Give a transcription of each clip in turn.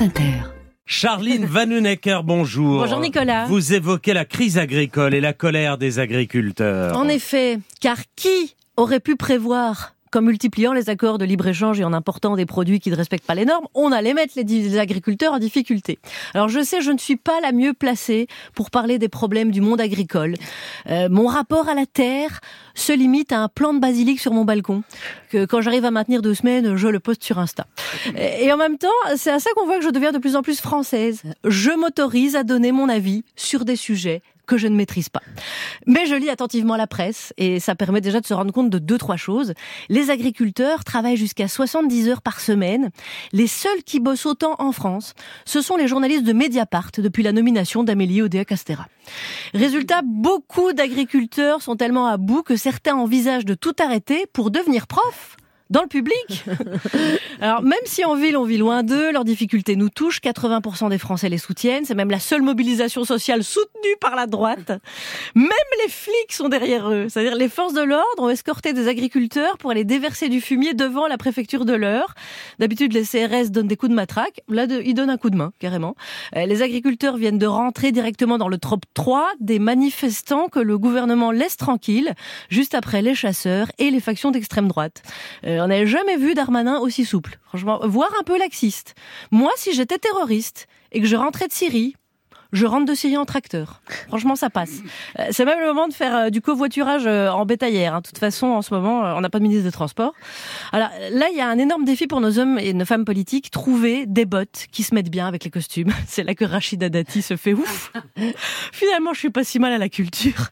France Inter. Charline Vanhoenacker, bonjour. Bonjour Nicolas. Vous évoquez la crise agricole et la colère des agriculteurs. En effet, car qui aurait pu prévoir qu'en multipliant les accords de libre-échange et en important des produits qui ne respectent pas les normes, on allait mettre les, agriculteurs en difficulté. Alors je sais, je ne suis pas la mieux placée pour parler des problèmes du monde agricole. Euh, mon rapport à la terre se limite à un plant de basilic sur mon balcon, que quand j'arrive à maintenir deux semaines, je le poste sur Insta. Et en même temps, c'est à ça qu'on voit que je deviens de plus en plus française. Je m'autorise à donner mon avis sur des sujets que je ne maîtrise pas. Mais je lis attentivement la presse et ça permet déjà de se rendre compte de deux, trois choses. Les agriculteurs travaillent jusqu'à 70 heures par semaine. Les seuls qui bossent autant en France, ce sont les journalistes de Mediapart depuis la nomination d'Amélie Oudéa-Castera. Résultat, beaucoup d'agriculteurs sont tellement à bout que certains envisagent de tout arrêter pour devenir prof dans le public. Alors même si en ville on vit loin d'eux, leurs difficultés nous touchent, 80% des Français les soutiennent, c'est même la seule mobilisation sociale soutenue par la droite. Même les flics sont derrière eux, c'est-à-dire les forces de l'ordre ont escorté des agriculteurs pour aller déverser du fumier devant la préfecture de l'Eure. D'habitude les CRS donnent des coups de matraque, là ils donnent un coup de main carrément. Euh, les agriculteurs viennent de rentrer directement dans le trop 3 des manifestants que le gouvernement laisse tranquilles juste après les chasseurs et les factions d'extrême droite. Euh, on n'avait jamais vu Darmanin aussi souple. Franchement, voire un peu laxiste. Moi, si j'étais terroriste et que je rentrais de Syrie, je rentre de Syrie en tracteur. Franchement, ça passe. Euh, c'est même le moment de faire euh, du covoiturage euh, en bétaillère. Hein. De toute façon, en ce moment, on n'a pas de ministre des Transports. Alors là, il y a un énorme défi pour nos hommes et nos femmes politiques, trouver des bottes qui se mettent bien avec les costumes. C'est là que Rachida Dati se fait ouf. Finalement, je suis pas si mal à la culture.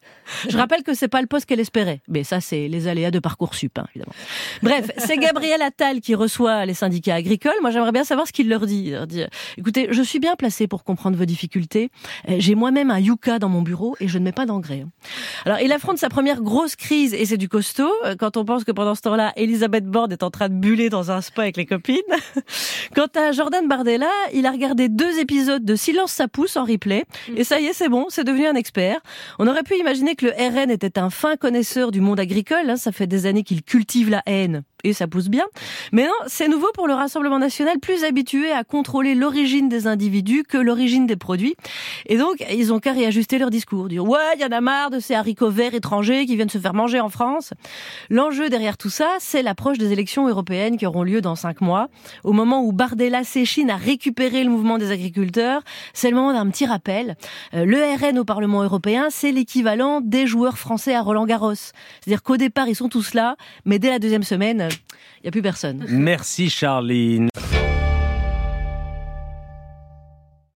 Je rappelle que c'est pas le poste qu'elle espérait. Mais ça, c'est les aléas de Parcoursup, hein, évidemment. Bref, c'est Gabriel Attal qui reçoit les syndicats agricoles. Moi, j'aimerais bien savoir ce qu'il leur dit. leur dit. Écoutez, je suis bien placé pour comprendre vos difficultés. Euh, j'ai moi-même un yucca dans mon bureau et je ne mets pas d'engrais. Alors, il affronte sa première grosse crise et c'est du costaud. Euh, quand on pense que pendant ce temps-là, Elisabeth Borne est en train de buller dans un spa avec les copines. Quant à Jordan Bardella, il a regardé deux épisodes de Silence ça pousse en replay et ça y est, c'est bon, c'est devenu un expert. On aurait pu imaginer que le RN était un fin connaisseur du monde agricole. Hein. Ça fait des années qu'il cultive la haine et ça pousse bien. Mais non, c'est nouveau pour le Rassemblement national, plus habitué à contrôler l'origine des individus que l'origine des produits. Et donc, ils ont qu'à réajuster leur discours. Dire, ouais, il y en a marre de ces haricots verts étrangers qui viennent se faire manger en France. L'enjeu derrière tout ça, c'est l'approche des élections européennes qui auront lieu dans cinq mois. Au moment où Bardella s'échine à récupérer le mouvement des agriculteurs, c'est le moment d'un petit rappel. Euh, le RN au Parlement européen, c'est l'équivalent des joueurs français à Roland Garros. C'est-à-dire qu'au départ, ils sont tous là, mais dès la deuxième semaine, il n'y a plus personne. Merci Charline.